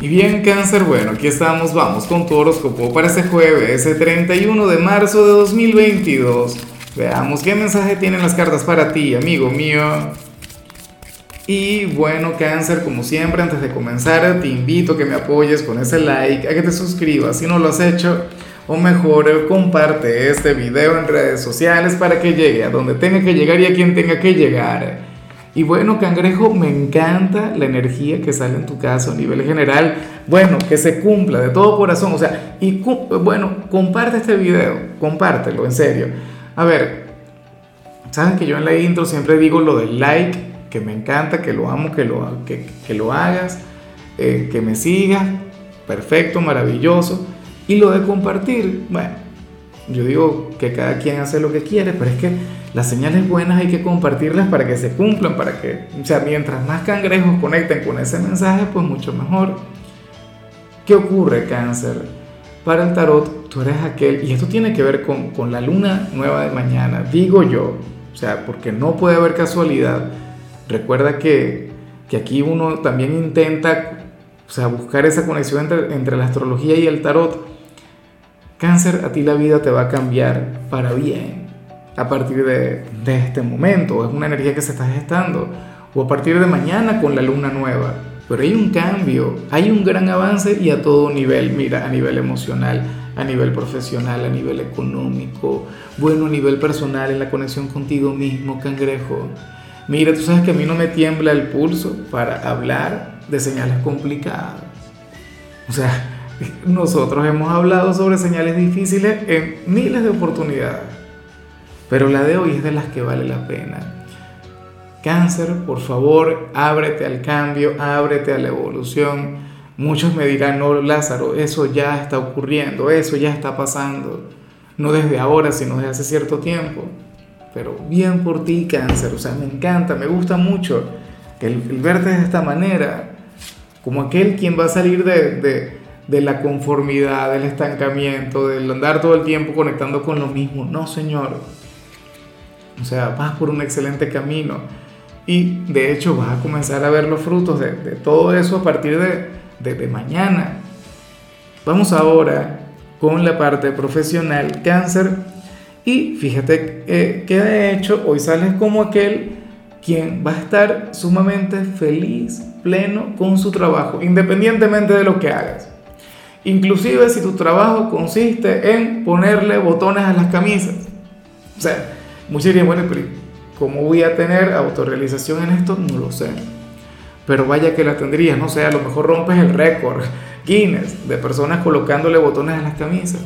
Y bien, cáncer, bueno, aquí estamos, vamos con tu horóscopo para este jueves, ese 31 de marzo de 2022. Veamos qué mensaje tienen las cartas para ti, amigo mío. Y bueno, cáncer, como siempre, antes de comenzar, te invito a que me apoyes con ese like, a que te suscribas si no lo has hecho, o mejor, comparte este video en redes sociales para que llegue a donde tenga que llegar y a quien tenga que llegar. Y bueno, cangrejo, me encanta la energía que sale en tu caso a nivel general. Bueno, que se cumpla de todo corazón. O sea, y bueno, comparte este video, compártelo, en serio. A ver, sabes que yo en la intro siempre digo lo del like, que me encanta, que lo amo, que lo, que lo hagas, eh, que me sigas. Perfecto, maravilloso. Y lo de compartir, bueno, yo digo que cada quien hace lo que quiere, pero es que las señales buenas hay que compartirlas para que se cumplan, para que, o sea, mientras más cangrejos conecten con ese mensaje, pues mucho mejor. ¿Qué ocurre, cáncer? Para el tarot, tú eres aquel, y esto tiene que ver con, con la luna nueva de mañana, digo yo, o sea, porque no puede haber casualidad. Recuerda que, que aquí uno también intenta, o sea, buscar esa conexión entre, entre la astrología y el tarot. Cáncer, a ti la vida te va a cambiar para bien a partir de, este momento, es una energía que se está gestando, o a partir de mañana con la luna nueva. Pero hay un cambio, hay un gran avance y a todo nivel, mira, a nivel emocional, a nivel profesional, a nivel económico, bueno, a nivel personal, en la conexión contigo mismo, cangrejo. Mira, tú sabes que a mí no me tiembla el pulso para hablar de señales complicadas. O sea, nosotros hemos hablado sobre señales difíciles en miles de oportunidades pero la de hoy es de las que vale la pena. Cáncer, por favor, ábrete al cambio, ábrete a la evolución. Muchos me dirán, no, Lázaro, eso ya está ocurriendo, eso ya está pasando. No desde ahora, sino desde hace cierto tiempo. Pero bien por ti, cáncer. O sea, me encanta, me gusta mucho el, verte de esta manera, como aquel quien va a salir de, de la conformidad, del estancamiento, del andar todo el tiempo conectando con lo mismo. No, Señor o sea, vas por un excelente camino y de hecho vas a comenzar a ver los frutos de, todo eso a partir de, de, mañana. Vamos ahora con la parte profesional cáncer y fíjate eh, que de hecho hoy sales como aquel quien va a estar sumamente feliz, pleno con su trabajo, independientemente de lo que hagas. Inclusive si tu trabajo consiste en ponerle botones a las camisas. O sea, Muchos dirían, bueno, pero ¿cómo voy a tener autorrealización en esto? No lo sé. Pero vaya que la tendrías, no sé, a lo mejor rompes el récord Guinness de personas colocándole botones a las camisas.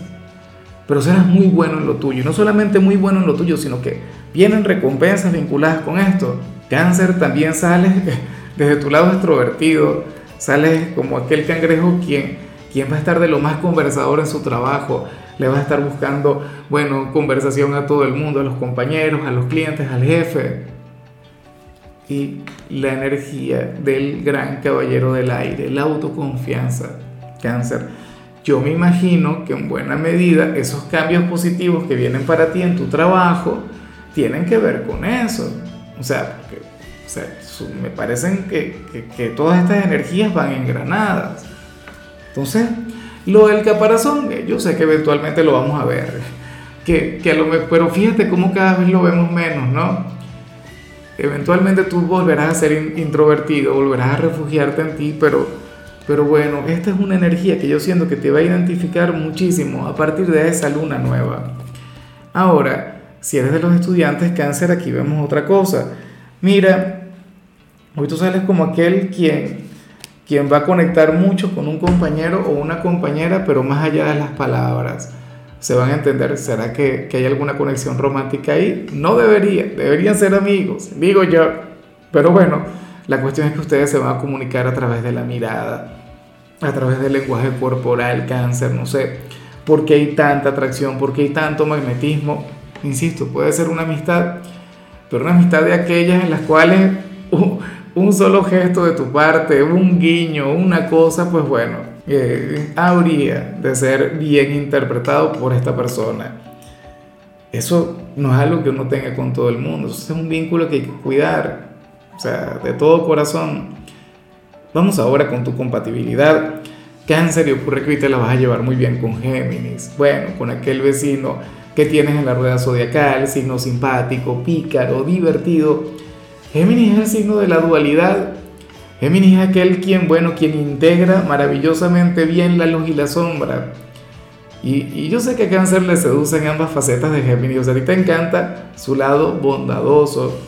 Pero serás muy bueno en lo tuyo. Y no solamente muy bueno en lo tuyo, sino que vienen recompensas vinculadas con esto. Cáncer también sale desde tu lado extrovertido, sales como aquel cangrejo quien, quien va a estar de lo más conversador en su trabajo, le vas a estar buscando, bueno, conversación a todo el mundo, a los compañeros, a los clientes, al jefe. Y la energía del gran caballero del aire, la autoconfianza, cáncer. Yo me imagino que en buena medida esos cambios positivos que vienen para ti en tu trabajo tienen que ver con eso. O sea, me parecen que, que, que todas estas energías van engranadas. Entonces, lo del caparazón, eh, yo sé que eventualmente lo vamos a ver, que, que lo, pero fíjate cómo cada vez lo vemos menos, ¿no? Eventualmente tú volverás a ser introvertido, volverás a refugiarte en ti, pero, pero bueno, esta es una energía que yo siento que te va a identificar muchísimo a partir de esa luna nueva. Ahora, si eres de los estudiantes cáncer, aquí vemos otra cosa. Mira, hoy tú sales como aquel quien quien va a conectar mucho con un compañero o una compañera, pero más allá de las palabras. Se van a entender, ¿será que, que hay alguna conexión romántica ahí? No debería, deberían ser amigos, digo yo. Pero bueno, la cuestión es que ustedes se van a comunicar a través de la mirada, a través del lenguaje corporal, cáncer, no sé. ¿Por qué hay tanta atracción? ¿Por qué hay tanto magnetismo? Insisto, puede ser una amistad, pero una amistad de aquellas en las cuales un solo gesto de tu parte, un guiño, una cosa, pues bueno, eh, habría de ser bien interpretado por esta persona. Eso no es algo que uno tenga con todo el mundo, eso es un vínculo que hay que cuidar, o sea, de todo corazón. Vamos ahora con tu compatibilidad. Cáncer y ocurre que hoy te la vas a llevar muy bien con Géminis. Bueno, con aquel vecino que tienes en la rueda zodiacal, signo simpático, pícaro, divertido. Géminis es el signo de la dualidad. Géminis es aquel quien, bueno, quien integra maravillosamente bien la luz y la sombra. Y, yo sé que a Cáncer le seducen ambas facetas de Géminis. O sea, a ti te encanta su lado bondadoso,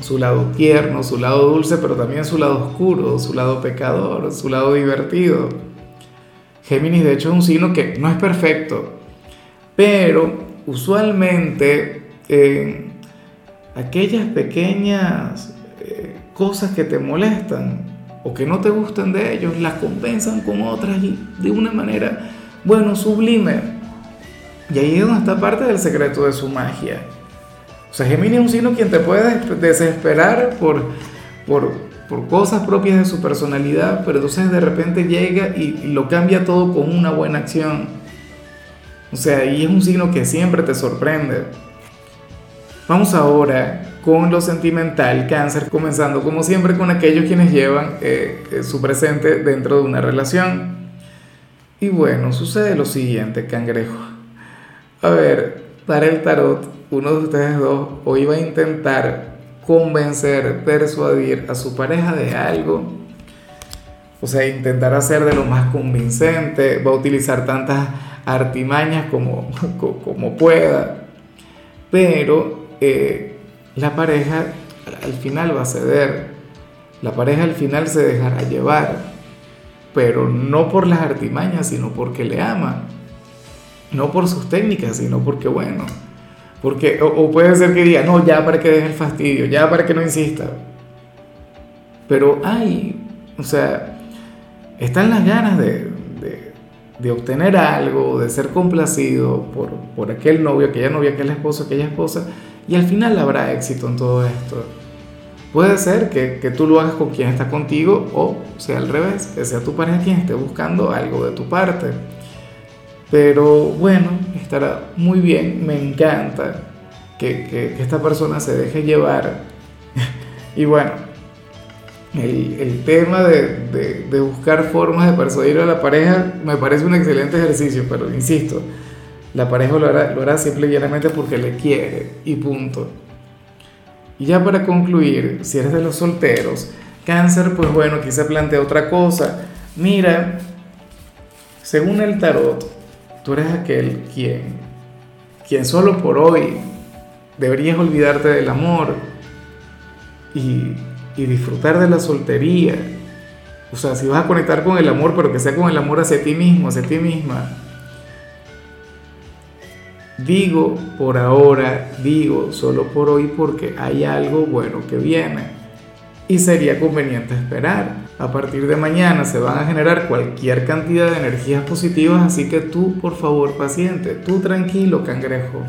su lado tierno, su lado dulce, pero también su lado oscuro, su lado pecador, su lado divertido. Géminis, de hecho, es un signo que no es perfecto, pero usualmente eh, aquellas pequeñas eh, cosas que te molestan o que no te gustan de ellos, las compensan con otras de una manera, bueno, sublime. Y ahí es donde está parte del secreto de su magia. O sea, Géminis es un signo quien te puede desesperar por, por, por cosas propias de su personalidad, pero entonces de repente llega y, y lo cambia todo con una buena acción. O sea, y es un signo que siempre te sorprende. Vamos ahora con lo sentimental, cáncer, comenzando como siempre con aquellos quienes llevan eh, eh, su presente dentro de una relación. Y bueno, sucede lo siguiente, cangrejo. A ver, para el tarot, uno de ustedes dos hoy va a intentar convencer, persuadir a su pareja de algo. O sea, intentar hacer de lo más convincente, va a utilizar tantas artimañas como, como pueda, pero eh, la pareja al final va a ceder, la pareja al final se dejará llevar, pero no por las artimañas, sino porque le ama, no por sus técnicas, sino porque, bueno, porque, o, puede ser que diga, no, ya para que deje el fastidio, ya para que no insista, pero hay, o sea, están las ganas de, de obtener algo, de ser complacido por, por aquel novio, aquella novia, aquel esposo, aquella esposa, y al final habrá éxito en todo esto. Puede ser que, que, tú lo hagas con quien está contigo o sea al revés, que sea tu pareja quien esté buscando algo de tu parte. Pero bueno, estará muy bien, me encanta que, que, que esta persona se deje llevar. y bueno, el, tema de, buscar formas de persuadir a la pareja me parece un excelente ejercicio, pero insisto, la pareja lo hará, lo simple y llanamente porque le quiere y punto. Y ya para concluir, si eres de los solteros, cáncer, pues bueno, se plantea otra cosa. Mira, según el tarot, tú eres aquel quien, quien solo por hoy deberías olvidarte del amor y y disfrutar de la soltería. O sea, si vas a conectar con el amor, pero que sea con el amor hacia ti mismo, hacia ti misma. Digo por ahora, digo solo por hoy porque hay algo bueno que viene. Y sería conveniente esperar. A partir de mañana se van a generar cualquier cantidad de energías positivas, así que tú, por favor, paciente, tú tranquilo, cangrejo,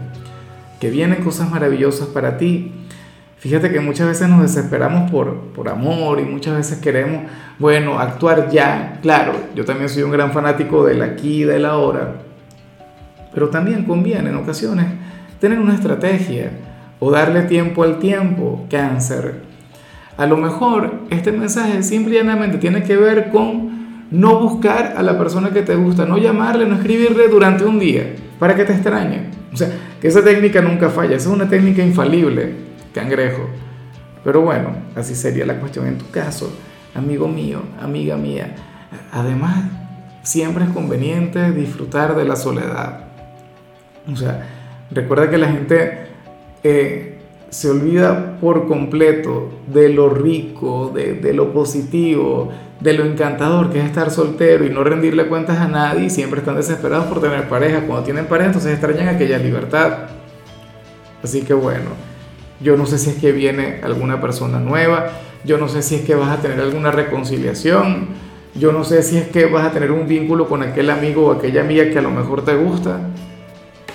que vienen cosas maravillosas para ti. Fíjate que muchas veces nos desesperamos por, por amor y muchas veces queremos, bueno, actuar ya. Claro, yo también soy un gran fanático del aquí y del ahora. Pero también conviene en ocasiones tener una estrategia o darle tiempo al tiempo, cáncer. A lo mejor este mensaje simplemente tiene que ver con no buscar a la persona que te gusta, no llamarle, no escribirle durante un día para que te extrañe. O sea, que esa técnica nunca falla, esa es una técnica infalible cangrejo. Pero bueno, así sería la cuestión en tu caso, amigo mío, amiga mía. Además, siempre es conveniente disfrutar de la soledad. O sea, recuerda que la gente eh, se olvida por completo de lo rico, de, de, lo positivo, de lo encantador que es estar soltero y no rendirle cuentas a nadie siempre están desesperados por tener pareja. Cuando tienen pareja, entonces extrañan aquella libertad. Así que bueno, yo no sé si es que viene alguna persona nueva, yo no sé si es que vas a tener alguna reconciliación, yo no sé si es que vas a tener un vínculo con aquel amigo o aquella amiga que a lo mejor te gusta,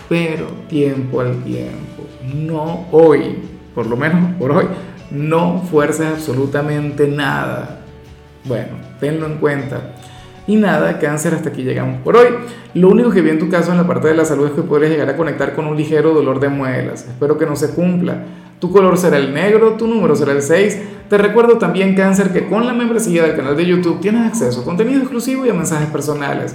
pero tiempo al tiempo, no hoy, por lo menos por hoy, no fuerces absolutamente nada. Bueno, tenlo en cuenta. Y nada, cáncer, hasta aquí llegamos por hoy. Lo único que vi en tu caso en la parte de la salud es que podrías llegar a conectar con un ligero dolor de muelas. Espero que no se cumpla Tu color será el negro, tu número será el 6. Te recuerdo también, cáncer, que con la membresía del canal de YouTube tienes acceso a contenido exclusivo y a mensajes personales.